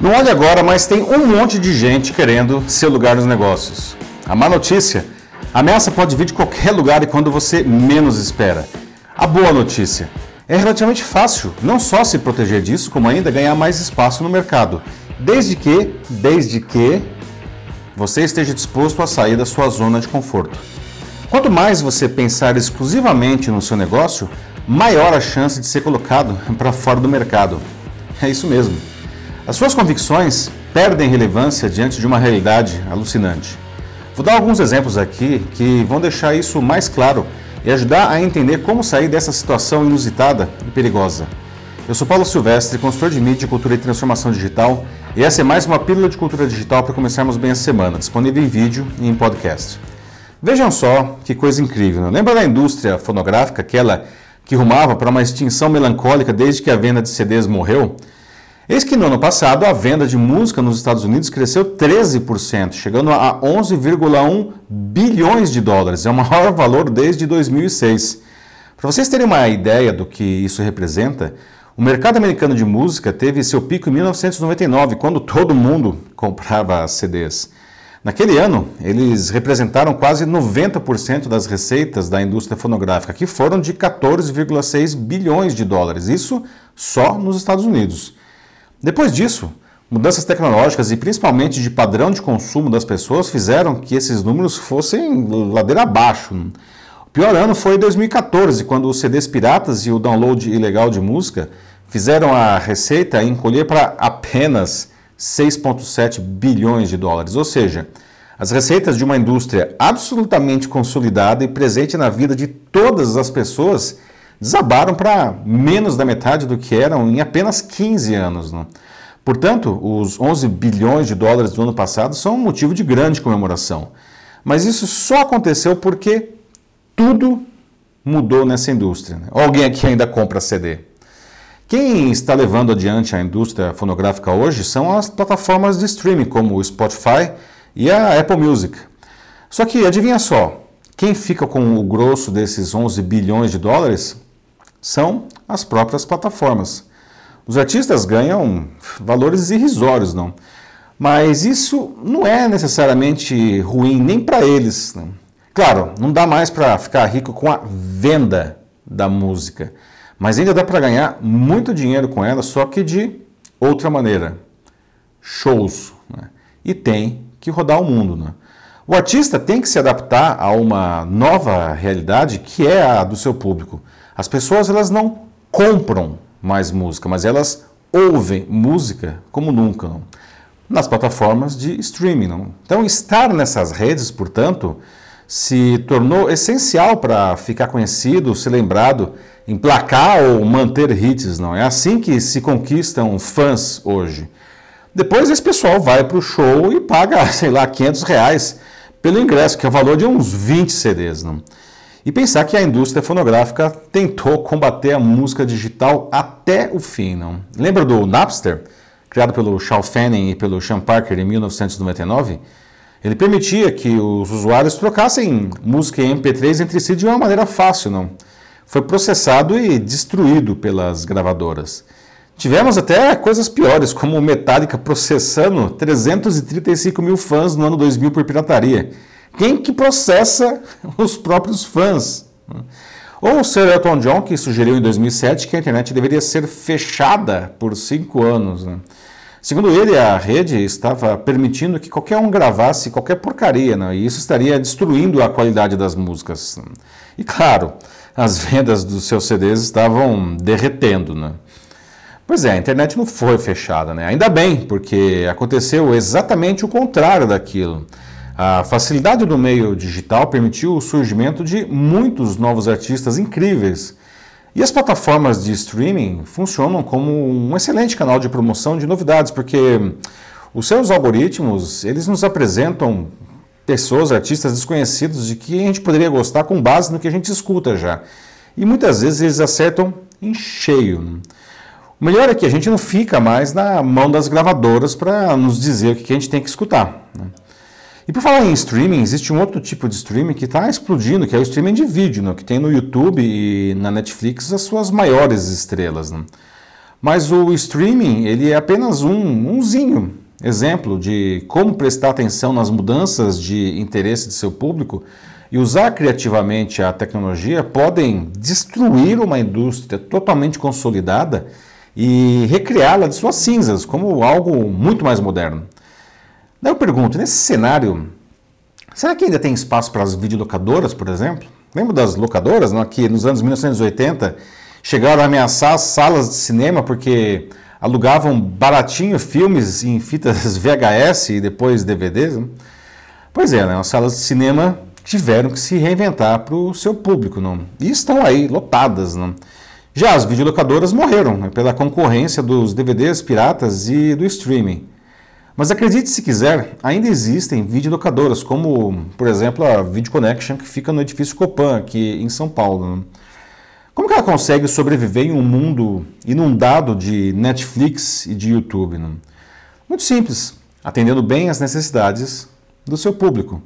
Não olhe agora, mas tem um monte de gente querendo seu lugar nos negócios. A má notícia: a ameaça pode vir de qualquer lugar e quando você menos espera. A boa notícia: é relativamente fácil não só se proteger disso, como ainda ganhar mais espaço no mercado. Desde que, desde que você esteja disposto a sair da sua zona de conforto. Quanto mais você pensar exclusivamente no seu negócio, maior a chance de ser colocado para fora do mercado. É isso mesmo. As suas convicções perdem relevância diante de uma realidade alucinante. Vou dar alguns exemplos aqui que vão deixar isso mais claro e ajudar a entender como sair dessa situação inusitada e perigosa. Eu sou Paulo Silvestre, consultor de mídia, cultura e transformação digital, e essa é mais uma pílula de cultura digital para começarmos bem a semana, disponível em vídeo e em podcast. Vejam só que coisa incrível. Né? Lembra da indústria fonográfica, aquela que rumava para uma extinção melancólica desde que a venda de CDs morreu? Eis que no ano passado a venda de música nos Estados Unidos cresceu 13%, chegando a 11,1 bilhões de dólares. É o maior valor desde 2006. Para vocês terem uma ideia do que isso representa, o mercado americano de música teve seu pico em 1999, quando todo mundo comprava CDs. Naquele ano, eles representaram quase 90% das receitas da indústria fonográfica, que foram de 14,6 bilhões de dólares, isso só nos Estados Unidos. Depois disso, mudanças tecnológicas e principalmente de padrão de consumo das pessoas fizeram que esses números fossem ladeira abaixo. O pior ano foi 2014, quando os CDs piratas e o download ilegal de música fizeram a receita encolher para apenas 6,7 bilhões de dólares. Ou seja, as receitas de uma indústria absolutamente consolidada e presente na vida de todas as pessoas desabaram para menos da metade do que eram em apenas 15 anos. Né? Portanto, os 11 bilhões de dólares do ano passado são um motivo de grande comemoração. Mas isso só aconteceu porque tudo mudou nessa indústria. Né? Alguém aqui ainda compra CD? Quem está levando adiante a indústria fonográfica hoje são as plataformas de streaming, como o Spotify e a Apple Music. Só que adivinha só, quem fica com o grosso desses 11 bilhões de dólares são as próprias plataformas. Os artistas ganham valores irrisórios, não? Mas isso não é necessariamente ruim nem para eles. Não? Claro, não dá mais para ficar rico com a venda da música, mas ainda dá para ganhar muito dinheiro com ela, só que de outra maneira. Shows. Né? E tem que rodar o mundo. Né? O artista tem que se adaptar a uma nova realidade que é a do seu público. As pessoas elas não compram mais música, mas elas ouvem música como nunca. Não? Nas plataformas de streaming. Não? Então, estar nessas redes, portanto, se tornou essencial para ficar conhecido, ser lembrado, emplacar ou manter hits. Não é assim que se conquistam fãs hoje. Depois esse pessoal vai para o show e paga, sei lá, 500 reais pelo ingresso, que é o valor de uns 20 CDs. Não? E pensar que a indústria fonográfica tentou combater a música digital até o fim. Não? Lembra do Napster, criado pelo Charles Fanning e pelo Sean Parker em 1999? Ele permitia que os usuários trocassem música em MP3 entre si de uma maneira fácil. Não? Foi processado e destruído pelas gravadoras. Tivemos até coisas piores, como Metallica processando 335 mil fãs no ano 2000 por pirataria. Quem que processa os próprios fãs? Ou o Sir Elton John, que sugeriu em 2007 que a internet deveria ser fechada por cinco anos. Né? Segundo ele, a rede estava permitindo que qualquer um gravasse qualquer porcaria, né? e isso estaria destruindo a qualidade das músicas. E claro, as vendas dos seus CDs estavam derretendo. Né? Pois é, a internet não foi fechada, né? ainda bem, porque aconteceu exatamente o contrário daquilo. A facilidade do meio digital permitiu o surgimento de muitos novos artistas incríveis. E as plataformas de streaming funcionam como um excelente canal de promoção de novidades, porque os seus algoritmos, eles nos apresentam pessoas, artistas desconhecidos de que a gente poderia gostar com base no que a gente escuta já. E muitas vezes eles acertam em cheio. O melhor é que a gente não fica mais na mão das gravadoras para nos dizer o que a gente tem que escutar. Né? E por falar em streaming, existe um outro tipo de streaming que está explodindo, que é o streaming de vídeo, né? que tem no YouTube e na Netflix as suas maiores estrelas. Né? Mas o streaming, ele é apenas um umzinho, exemplo de como prestar atenção nas mudanças de interesse de seu público e usar criativamente a tecnologia podem destruir uma indústria totalmente consolidada e recriá-la de suas cinzas como algo muito mais moderno. Daí eu pergunto, nesse cenário, será que ainda tem espaço para as videolocadoras, por exemplo? Lembra das locadoras, não? que nos anos 1980 chegaram a ameaçar as salas de cinema porque alugavam baratinho filmes em fitas VHS e depois DVDs? Não? Pois é, né? as salas de cinema tiveram que se reinventar para o seu público. Não? E estão aí, lotadas. Não? Já as videolocadoras morreram né? pela concorrência dos DVDs piratas e do streaming. Mas acredite se quiser, ainda existem videolocadoras, como, por exemplo, a Video Connection, que fica no edifício Copan, aqui em São Paulo. Né? Como que ela consegue sobreviver em um mundo inundado de Netflix e de YouTube? Né? Muito simples, atendendo bem às necessidades do seu público.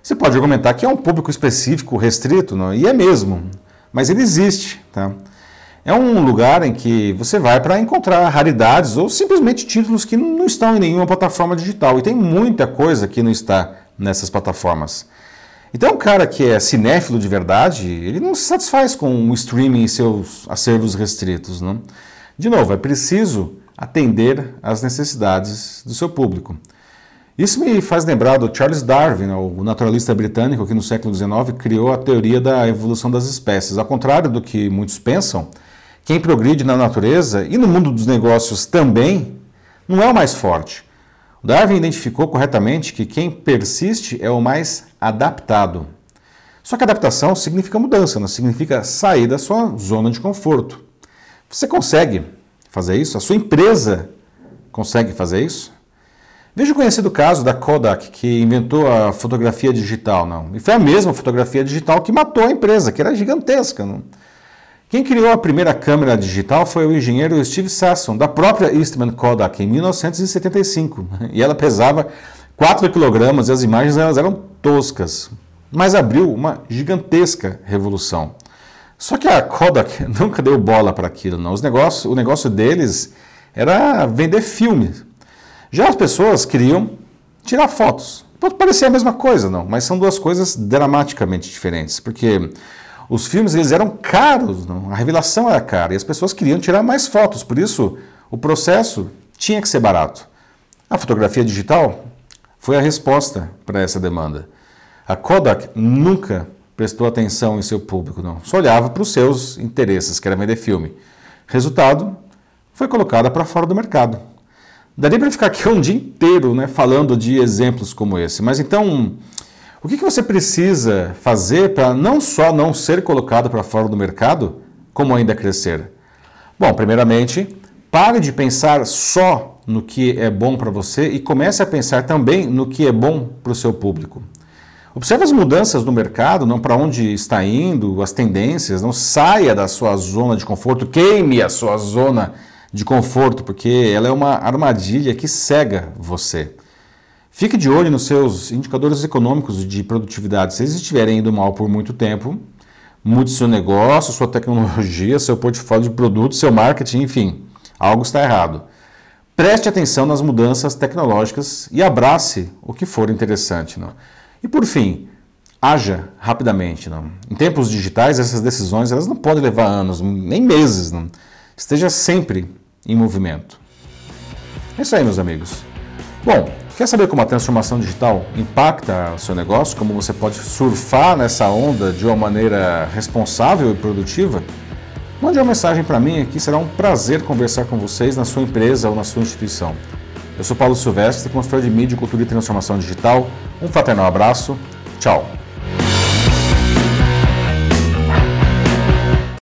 Você pode argumentar que é um público específico, restrito, não? e é mesmo, mas ele existe. Tá? É um lugar em que você vai para encontrar raridades ou simplesmente títulos que não estão em nenhuma plataforma digital. E tem muita coisa que não está nessas plataformas. Então, um cara que é cinéfilo de verdade, ele não se satisfaz com o streaming e seus acervos restritos. Não? De novo, é preciso atender às necessidades do seu público. Isso me faz lembrar do Charles Darwin, o naturalista britânico que no século XIX criou a teoria da evolução das espécies. Ao contrário do que muitos pensam, quem progride na natureza e no mundo dos negócios também não é o mais forte. Darwin identificou corretamente que quem persiste é o mais adaptado. Só que adaptação significa mudança, não significa sair da sua zona de conforto. Você consegue fazer isso? A sua empresa consegue fazer isso? Veja o conhecido caso da Kodak, que inventou a fotografia digital, não. E foi a mesma fotografia digital que matou a empresa, que era gigantesca, não. Quem criou a primeira câmera digital foi o engenheiro Steve Sasson, da própria Eastman Kodak, em 1975. E ela pesava 4 kg e as imagens elas eram toscas. Mas abriu uma gigantesca revolução. Só que a Kodak nunca deu bola para aquilo. Não. Os negócios, o negócio deles era vender filmes. Já as pessoas queriam tirar fotos. Pode parecer a mesma coisa, não, mas são duas coisas dramaticamente diferentes. Porque os filmes eles eram caros, não? a revelação era cara e as pessoas queriam tirar mais fotos, por isso o processo tinha que ser barato. A fotografia digital foi a resposta para essa demanda. A Kodak nunca prestou atenção em seu público, não. Só olhava para os seus interesses, que era vender filme. Resultado, foi colocada para fora do mercado. Daria para ficar aqui um dia inteiro né, falando de exemplos como esse, mas então o que, que você precisa fazer para não só não ser colocado para fora do mercado, como ainda crescer? Bom, primeiramente, pare de pensar só no que é bom para você e comece a pensar também no que é bom para o seu público. Observe as mudanças no mercado, não para onde está indo, as tendências, não saia da sua zona de conforto, queime a sua zona de conforto, porque ela é uma armadilha que cega você. Fique de olho nos seus indicadores econômicos de produtividade. Se eles estiverem indo mal por muito tempo, mude seu negócio, sua tecnologia, seu portfólio de produtos, seu marketing, enfim, algo está errado. Preste atenção nas mudanças tecnológicas e abrace o que for interessante. Não? E por fim, haja rapidamente. Não? Em tempos digitais, essas decisões elas não podem levar anos, nem meses. Não? Esteja sempre em movimento. É isso aí, meus amigos. Bom, Quer saber como a transformação digital impacta o seu negócio? Como você pode surfar nessa onda de uma maneira responsável e produtiva? Mande uma mensagem para mim aqui, será um prazer conversar com vocês na sua empresa ou na sua instituição. Eu sou Paulo Silvestre, consultor de mídia, cultura e transformação digital. Um fraternal abraço. Tchau.